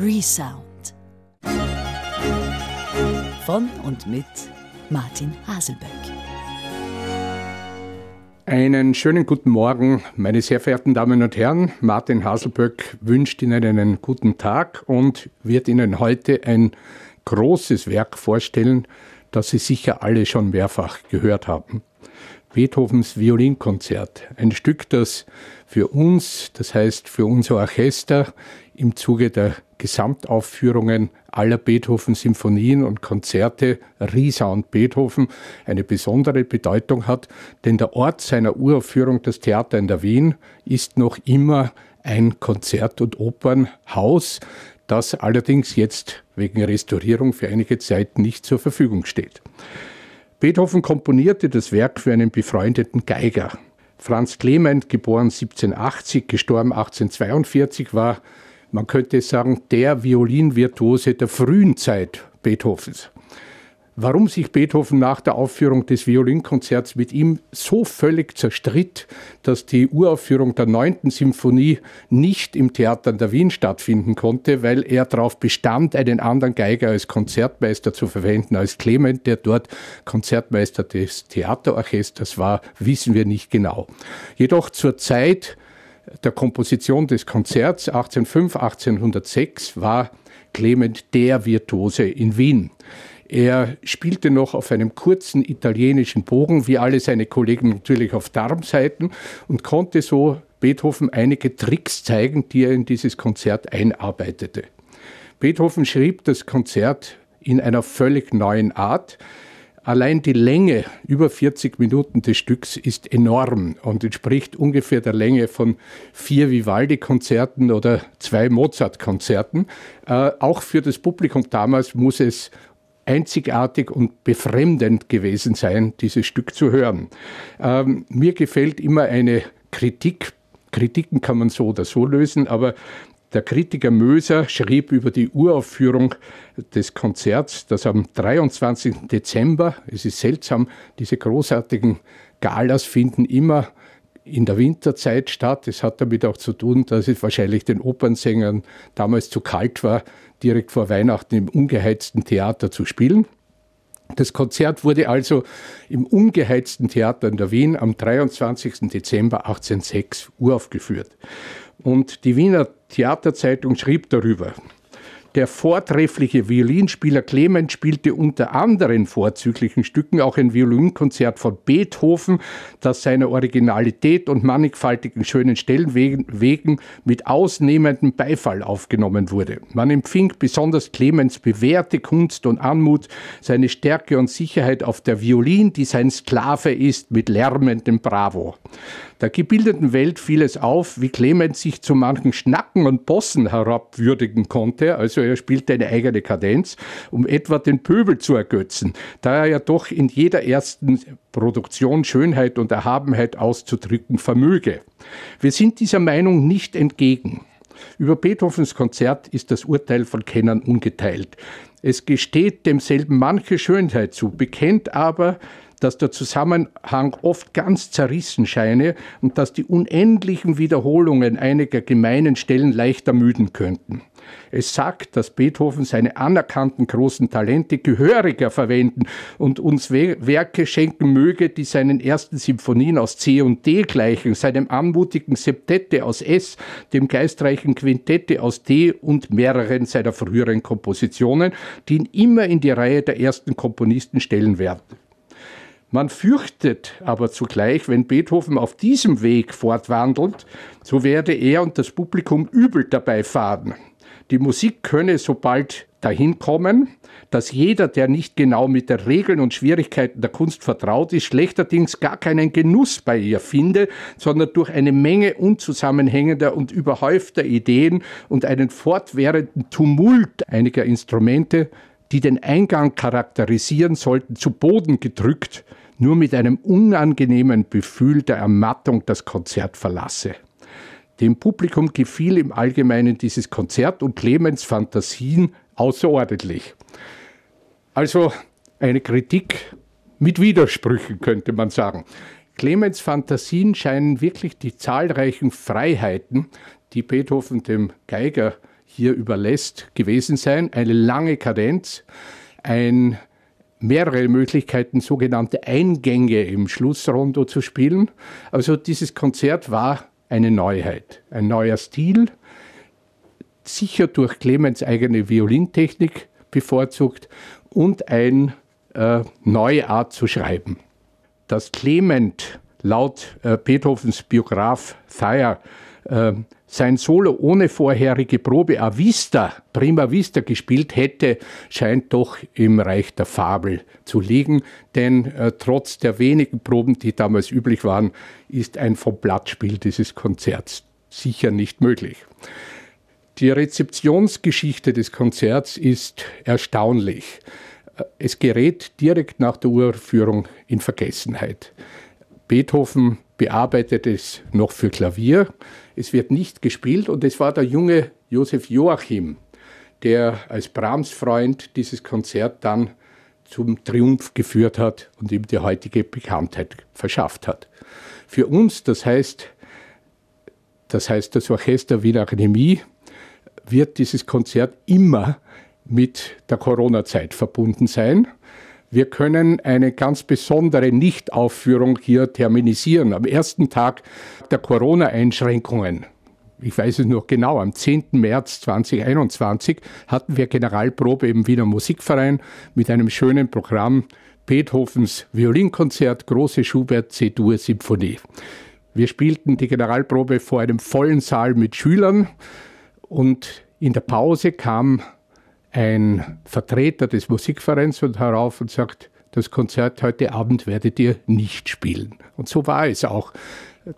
Resound. Von und mit Martin Haselböck. Einen schönen guten Morgen, meine sehr verehrten Damen und Herren. Martin Haselböck wünscht Ihnen einen guten Tag und wird Ihnen heute ein großes Werk vorstellen, das Sie sicher alle schon mehrfach gehört haben. Beethovens Violinkonzert. Ein Stück, das für uns, das heißt für unser Orchester, im Zuge der Gesamtaufführungen aller Beethoven-Symphonien und Konzerte Resound Beethoven eine besondere Bedeutung hat, denn der Ort seiner Uraufführung, das Theater in der Wien, ist noch immer ein Konzert- und Opernhaus, das allerdings jetzt wegen Restaurierung für einige Zeit nicht zur Verfügung steht. Beethoven komponierte das Werk für einen befreundeten Geiger. Franz Clement, geboren 1780, gestorben 1842, war, man könnte sagen, der Violinvirtuose der frühen Zeit Beethovens warum sich Beethoven nach der Aufführung des Violinkonzerts mit ihm so völlig zerstritt, dass die Uraufführung der neunten Symphonie nicht im Theater in der Wien stattfinden konnte, weil er darauf bestand, einen anderen Geiger als Konzertmeister zu verwenden als Clement, der dort Konzertmeister des Theaterorchesters war, wissen wir nicht genau. Jedoch zur Zeit der Komposition des Konzerts 1805, 1806 war Clement der Virtuose in Wien. Er spielte noch auf einem kurzen italienischen Bogen, wie alle seine Kollegen natürlich auf Darmseiten und konnte so Beethoven einige Tricks zeigen, die er in dieses Konzert einarbeitete. Beethoven schrieb das Konzert in einer völlig neuen Art. Allein die Länge, über 40 Minuten des Stücks, ist enorm und entspricht ungefähr der Länge von vier Vivaldi-Konzerten oder zwei Mozart-Konzerten. Äh, auch für das Publikum damals muss es einzigartig und befremdend gewesen sein, dieses Stück zu hören. Ähm, mir gefällt immer eine Kritik. Kritiken kann man so oder so lösen, aber der Kritiker Möser schrieb über die Uraufführung des Konzerts, das am 23. Dezember, es ist seltsam, diese großartigen Galas finden immer in der Winterzeit statt. Es hat damit auch zu tun, dass es wahrscheinlich den Opernsängern damals zu kalt war, direkt vor Weihnachten im ungeheizten Theater zu spielen. Das Konzert wurde also im ungeheizten Theater in der Wien am 23. Dezember 1806 uraufgeführt. Und die Wiener Theaterzeitung schrieb darüber, der vortreffliche Violinspieler Clement spielte unter anderen vorzüglichen Stücken auch ein Violinkonzert von Beethoven, das seiner Originalität und mannigfaltigen schönen Stellen wegen mit ausnehmendem Beifall aufgenommen wurde. Man empfing besonders Clemens bewährte Kunst und Anmut, seine Stärke und Sicherheit auf der Violin, die sein Sklave ist, mit lärmendem Bravo. Der gebildeten Welt fiel es auf, wie Clemens sich zu manchen Schnacken und Bossen herabwürdigen konnte, also er spielte eine eigene Kadenz, um etwa den Pöbel zu ergötzen, da er ja doch in jeder ersten Produktion Schönheit und Erhabenheit auszudrücken vermöge. Wir sind dieser Meinung nicht entgegen. Über Beethovens Konzert ist das Urteil von Kennern ungeteilt. Es gesteht demselben manche Schönheit zu, bekennt aber, dass der Zusammenhang oft ganz zerrissen scheine und dass die unendlichen Wiederholungen einiger gemeinen Stellen leicht ermüden könnten. Es sagt, dass Beethoven seine anerkannten großen Talente gehöriger verwenden und uns Werke schenken möge, die seinen ersten Symphonien aus C und D gleichen, seinem anmutigen Septette aus S, dem geistreichen Quintette aus D und mehreren seiner früheren Kompositionen, die ihn immer in die Reihe der ersten Komponisten stellen werden. Man fürchtet aber zugleich, wenn Beethoven auf diesem Weg fortwandelt, so werde er und das Publikum übel dabei fahren. Die Musik könne so bald dahin kommen, dass jeder, der nicht genau mit den Regeln und Schwierigkeiten der Kunst vertraut ist, schlechterdings gar keinen Genuss bei ihr finde, sondern durch eine Menge unzusammenhängender und überhäufter Ideen und einen fortwährenden Tumult einiger Instrumente, die den Eingang charakterisieren sollten, zu Boden gedrückt nur mit einem unangenehmen Gefühl der Ermattung das Konzert verlasse. Dem Publikum gefiel im Allgemeinen dieses Konzert und Clemens Fantasien außerordentlich. Also eine Kritik mit Widersprüchen, könnte man sagen. Clemens Fantasien scheinen wirklich die zahlreichen Freiheiten, die Beethoven dem Geiger hier überlässt, gewesen sein. Eine lange Kadenz, ein mehrere Möglichkeiten, sogenannte Eingänge im Schlussrondo zu spielen. Also dieses Konzert war eine Neuheit, ein neuer Stil, sicher durch Clemens eigene Violintechnik bevorzugt und eine äh, neue Art zu schreiben. Dass Clement laut äh, Beethovens Biograf Thayer äh, sein Solo ohne vorherige Probe a vista, prima vista gespielt hätte, scheint doch im Reich der Fabel zu liegen, denn äh, trotz der wenigen Proben, die damals üblich waren, ist ein vom Blattspiel dieses Konzerts sicher nicht möglich. Die Rezeptionsgeschichte des Konzerts ist erstaunlich. Äh, es gerät direkt nach der Uraufführung in Vergessenheit. Beethoven bearbeitet es noch für Klavier. Es wird nicht gespielt und es war der junge Josef Joachim, der als Brahms Freund dieses Konzert dann zum Triumph geführt hat und ihm die heutige Bekanntheit verschafft hat. Für uns, das heißt, das heißt das Orchester Wiener Akademie, wird dieses Konzert immer mit der Corona-Zeit verbunden sein. Wir können eine ganz besondere Nichtaufführung hier terminisieren. Am ersten Tag der Corona-Einschränkungen, ich weiß es noch genau, am 10. März 2021 hatten wir Generalprobe im Wiener Musikverein mit einem schönen Programm Beethovens Violinkonzert, große Schubert C-Dur-Symphonie. Wir spielten die Generalprobe vor einem vollen Saal mit Schülern und in der Pause kam ein Vertreter des Musikvereins und herauf und sagt, das Konzert heute Abend werdet ihr nicht spielen. Und so war es auch.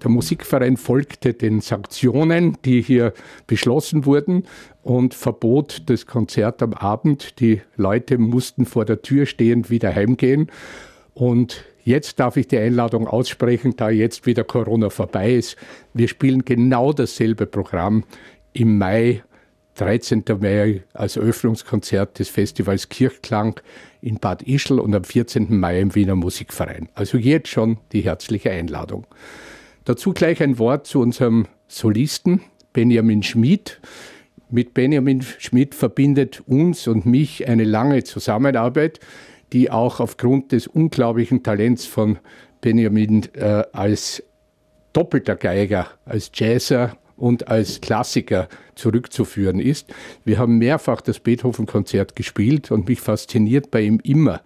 Der Musikverein folgte den Sanktionen, die hier beschlossen wurden und verbot das Konzert am Abend. Die Leute mussten vor der Tür stehend wieder heimgehen. Und jetzt darf ich die Einladung aussprechen, da jetzt wieder Corona vorbei ist. Wir spielen genau dasselbe Programm im Mai 13. Mai als Eröffnungskonzert des Festivals Kirchklang in Bad Ischl und am 14. Mai im Wiener Musikverein. Also jetzt schon die herzliche Einladung. Dazu gleich ein Wort zu unserem Solisten Benjamin Schmid. Mit Benjamin Schmid verbindet uns und mich eine lange Zusammenarbeit, die auch aufgrund des unglaublichen Talents von Benjamin äh, als doppelter Geiger, als Jazzer und als Klassiker zurückzuführen ist. Wir haben mehrfach das Beethoven-Konzert gespielt und mich fasziniert bei ihm immer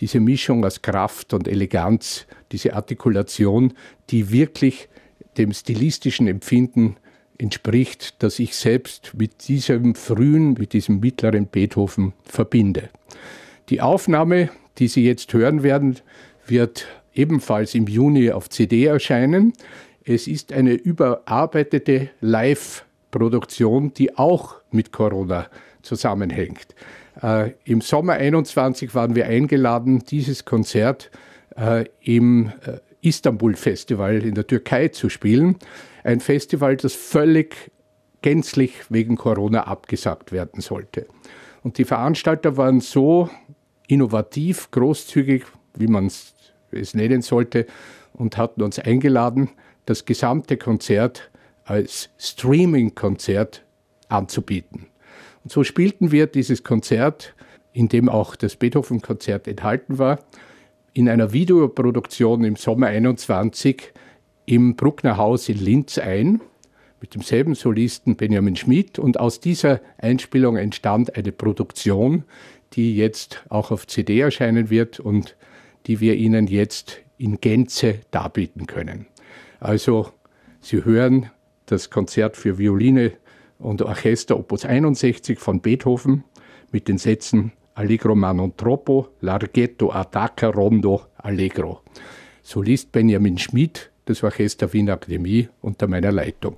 diese Mischung aus Kraft und Eleganz, diese Artikulation, die wirklich dem stilistischen Empfinden entspricht, das ich selbst mit diesem frühen, mit diesem mittleren Beethoven verbinde. Die Aufnahme, die Sie jetzt hören werden, wird ebenfalls im Juni auf CD erscheinen. Es ist eine überarbeitete Live-Produktion, die auch mit Corona zusammenhängt. Äh, Im Sommer 21 waren wir eingeladen, dieses Konzert äh, im äh, Istanbul-Festival in der Türkei zu spielen. Ein Festival, das völlig gänzlich wegen Corona abgesagt werden sollte. Und die Veranstalter waren so innovativ, großzügig, wie man es nennen sollte, und hatten uns eingeladen, das gesamte Konzert als Streaming-Konzert anzubieten. Und so spielten wir dieses Konzert, in dem auch das Beethoven-Konzert enthalten war, in einer Videoproduktion im Sommer 21 im Bruckner Haus in Linz ein, mit demselben Solisten Benjamin Schmid. Und aus dieser Einspielung entstand eine Produktion, die jetzt auch auf CD erscheinen wird und die wir Ihnen jetzt in Gänze darbieten können. Also Sie hören das Konzert für Violine und Orchester Opus 61 von Beethoven mit den Sätzen Allegro ma non troppo, Larghetto attacca rondo allegro. Solist Benjamin Schmid, das Orchester Wiener Akademie unter meiner Leitung.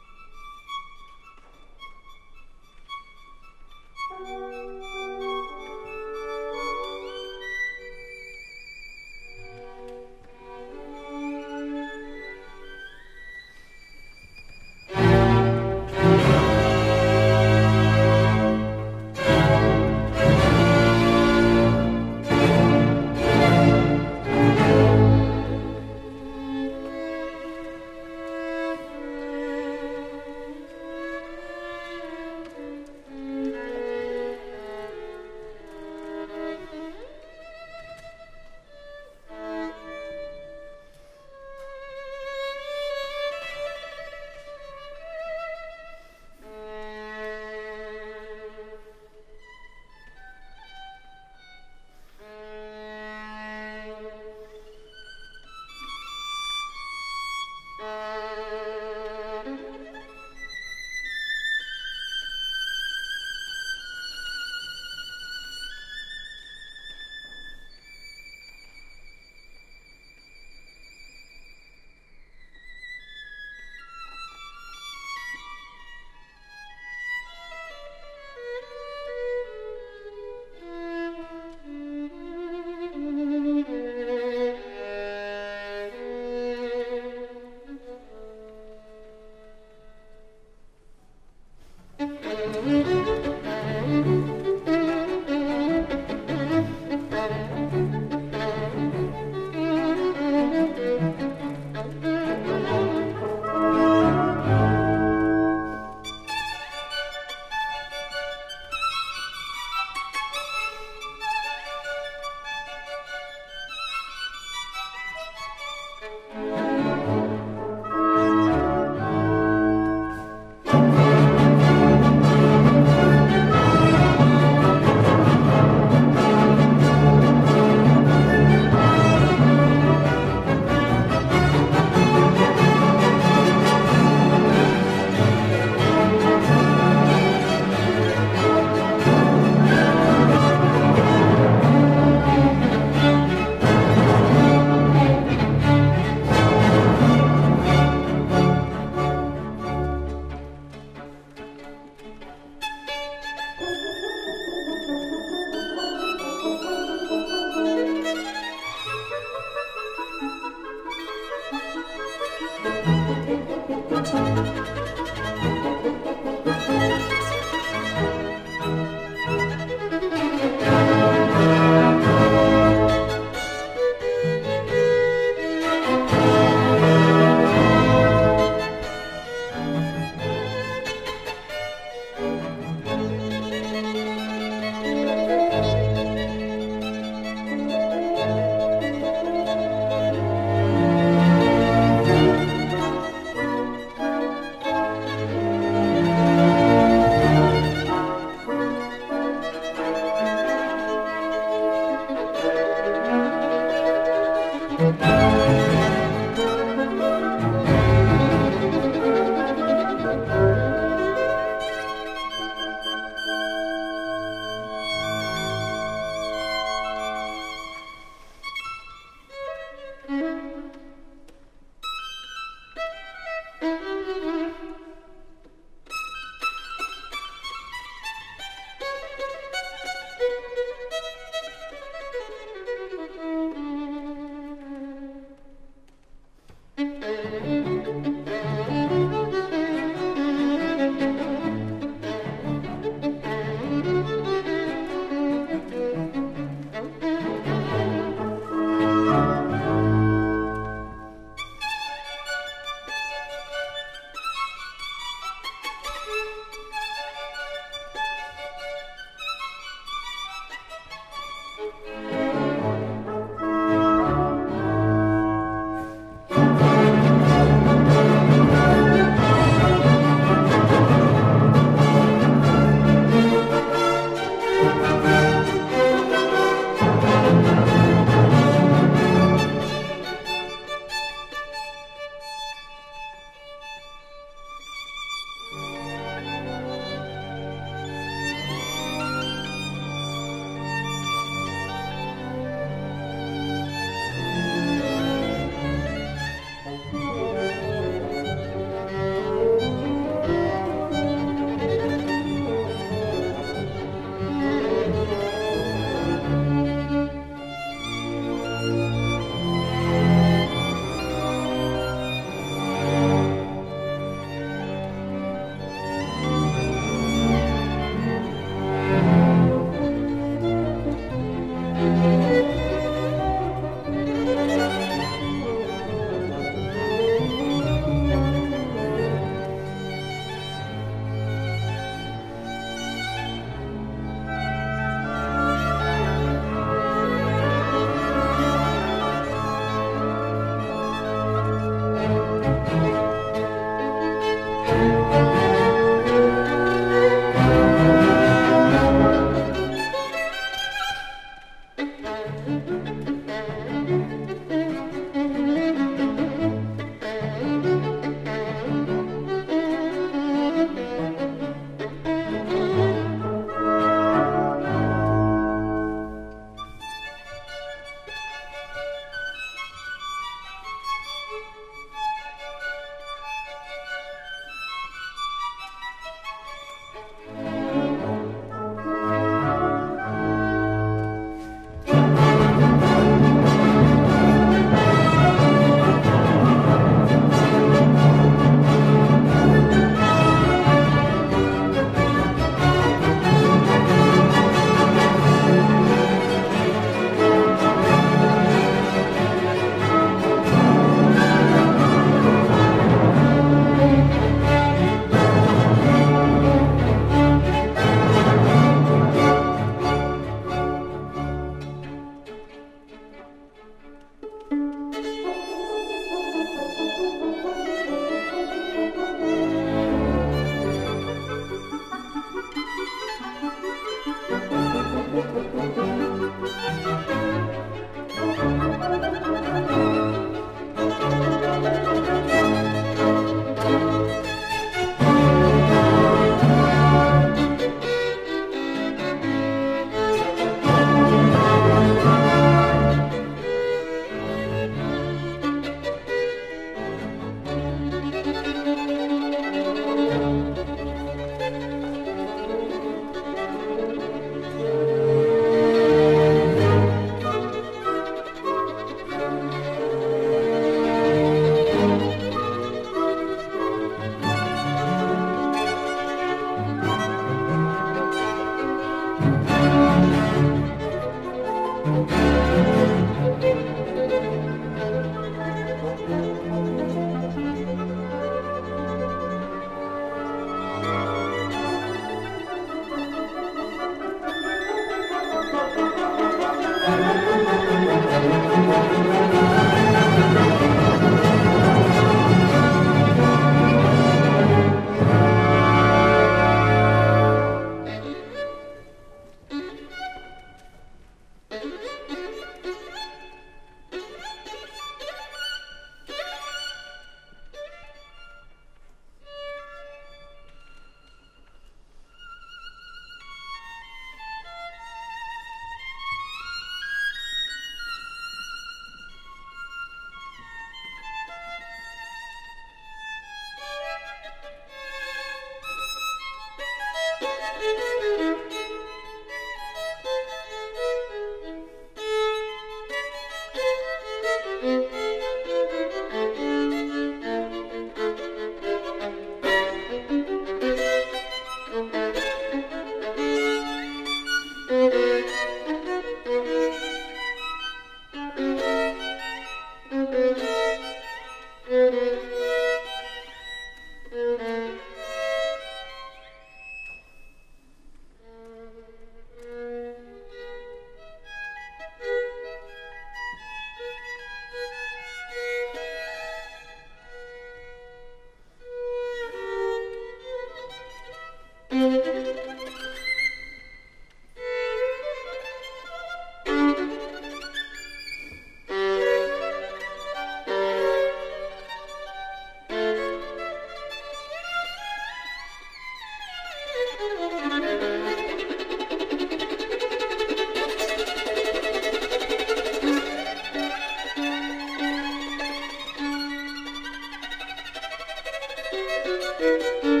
Música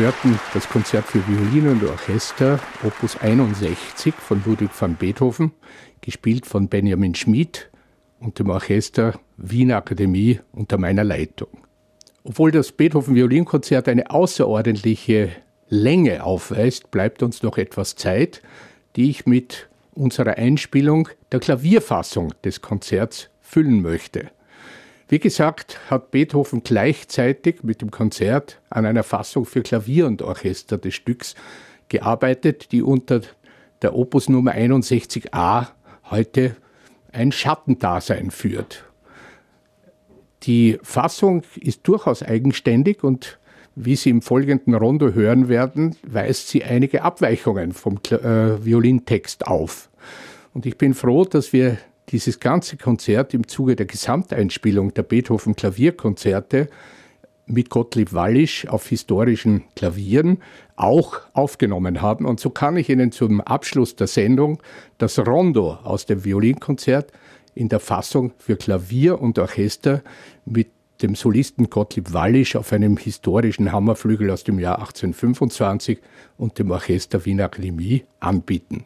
hörten das Konzert für Violine und Orchester, Opus 61 von Ludwig van Beethoven, gespielt von Benjamin Schmid und dem Orchester Wiener Akademie unter meiner Leitung. Obwohl das Beethoven Violinkonzert eine außerordentliche Länge aufweist, bleibt uns noch etwas Zeit, die ich mit unserer Einspielung der Klavierfassung des Konzerts füllen möchte. Wie gesagt, hat Beethoven gleichzeitig mit dem Konzert an einer Fassung für Klavier und Orchester des Stücks gearbeitet, die unter der Opus Nummer 61a heute ein Schattendasein führt. Die Fassung ist durchaus eigenständig und wie Sie im folgenden Rondo hören werden, weist sie einige Abweichungen vom äh, Violintext auf. Und ich bin froh, dass wir dieses ganze Konzert im Zuge der Gesamteinspielung der Beethoven Klavierkonzerte mit Gottlieb Wallisch auf historischen Klavieren auch aufgenommen haben. Und so kann ich Ihnen zum Abschluss der Sendung das Rondo aus dem Violinkonzert in der Fassung für Klavier und Orchester mit dem Solisten Gottlieb Wallisch auf einem historischen Hammerflügel aus dem Jahr 1825 und dem Orchester Wiener Akademie anbieten.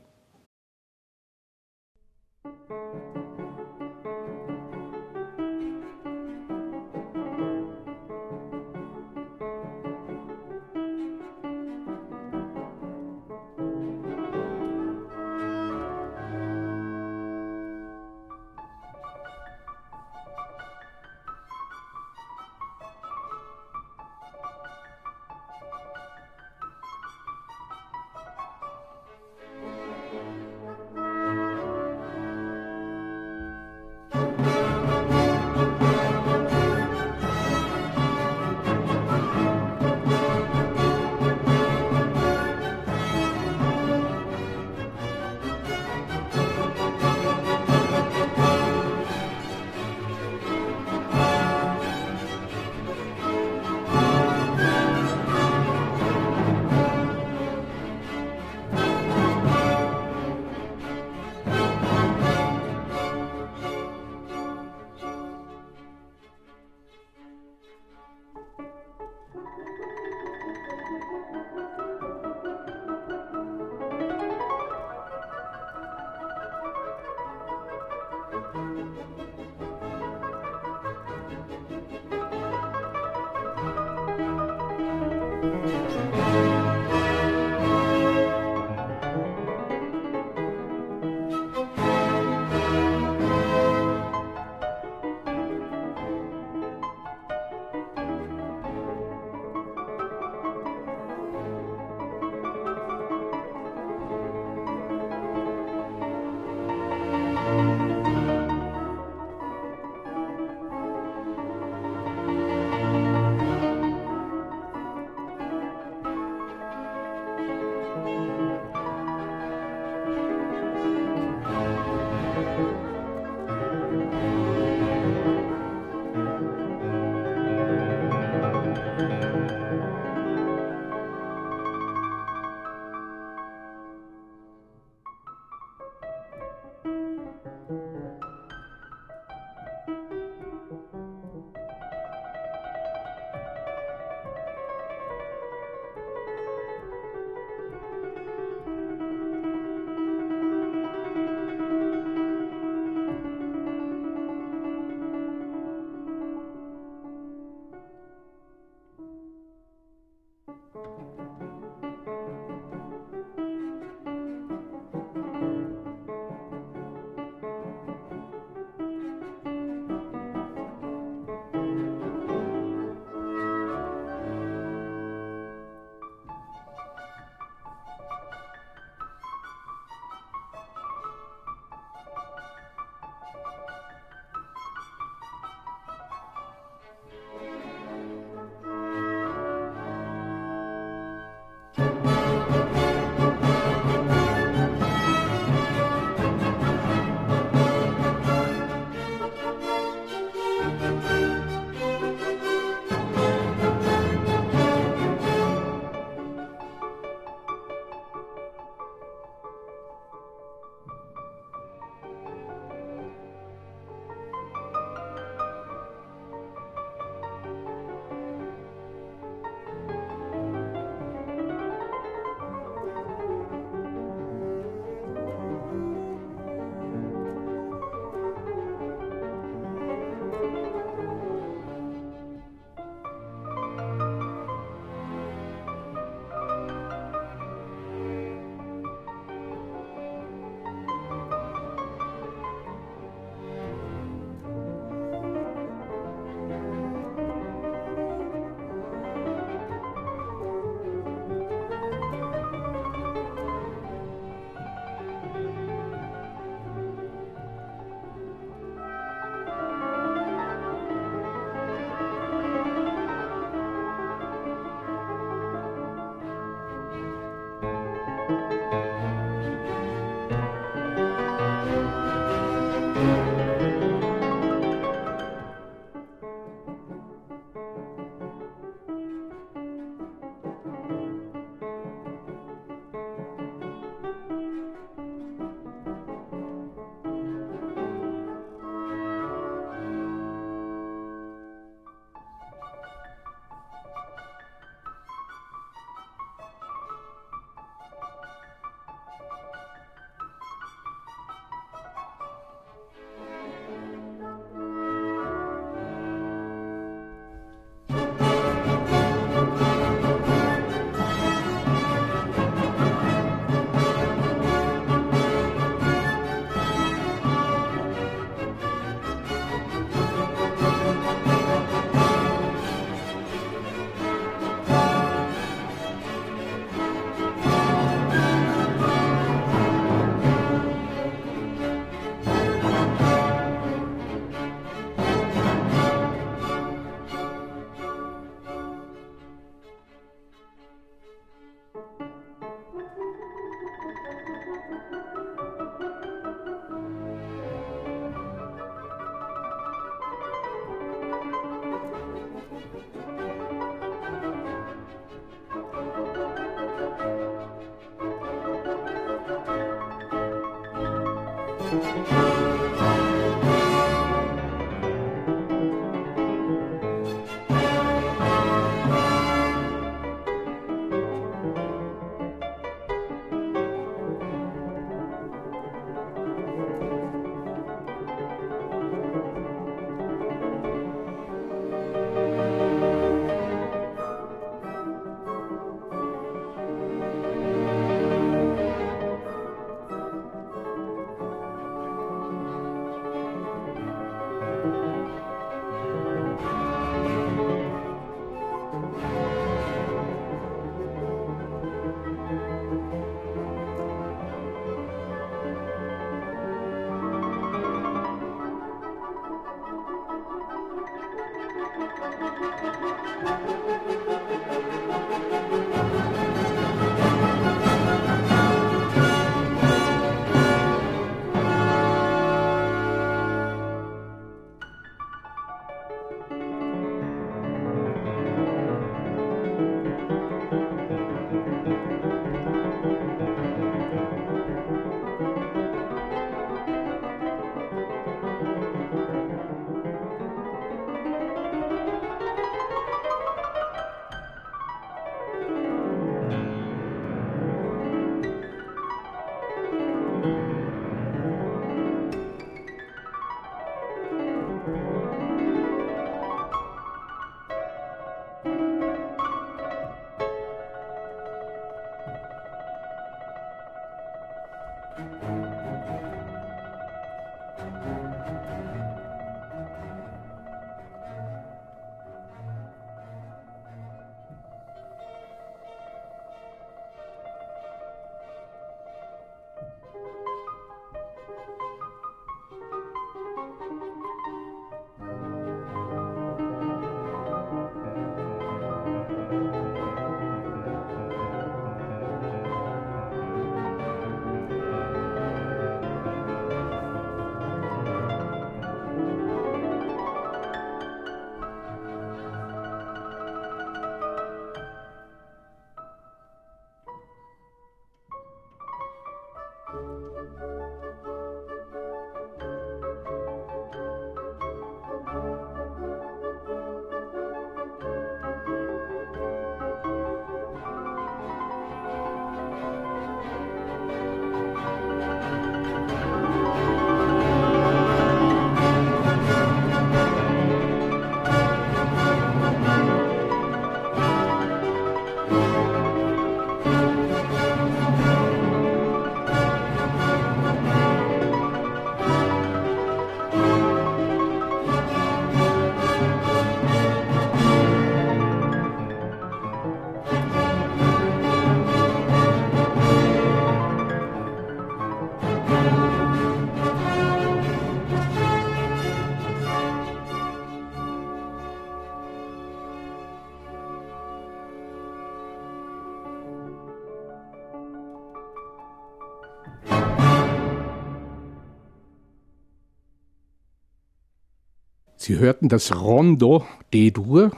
Sie hörten das Rondo D-Dur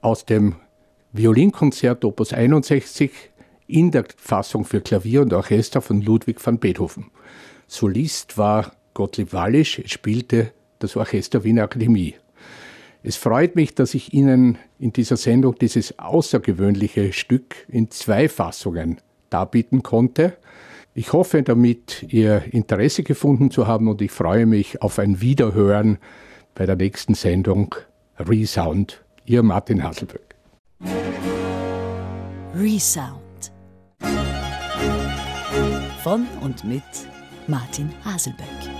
aus dem Violinkonzert Opus 61 in der Fassung für Klavier und Orchester von Ludwig van Beethoven. Solist war Gottlieb Wallisch, spielte das Orchester Wiener Akademie. Es freut mich, dass ich Ihnen in dieser Sendung dieses außergewöhnliche Stück in zwei Fassungen darbieten konnte. Ich hoffe damit, Ihr Interesse gefunden zu haben und ich freue mich auf ein Wiederhören bei der nächsten Sendung Resound. Ihr Martin Hasselböck. Resound. Von und mit Martin Haselböck.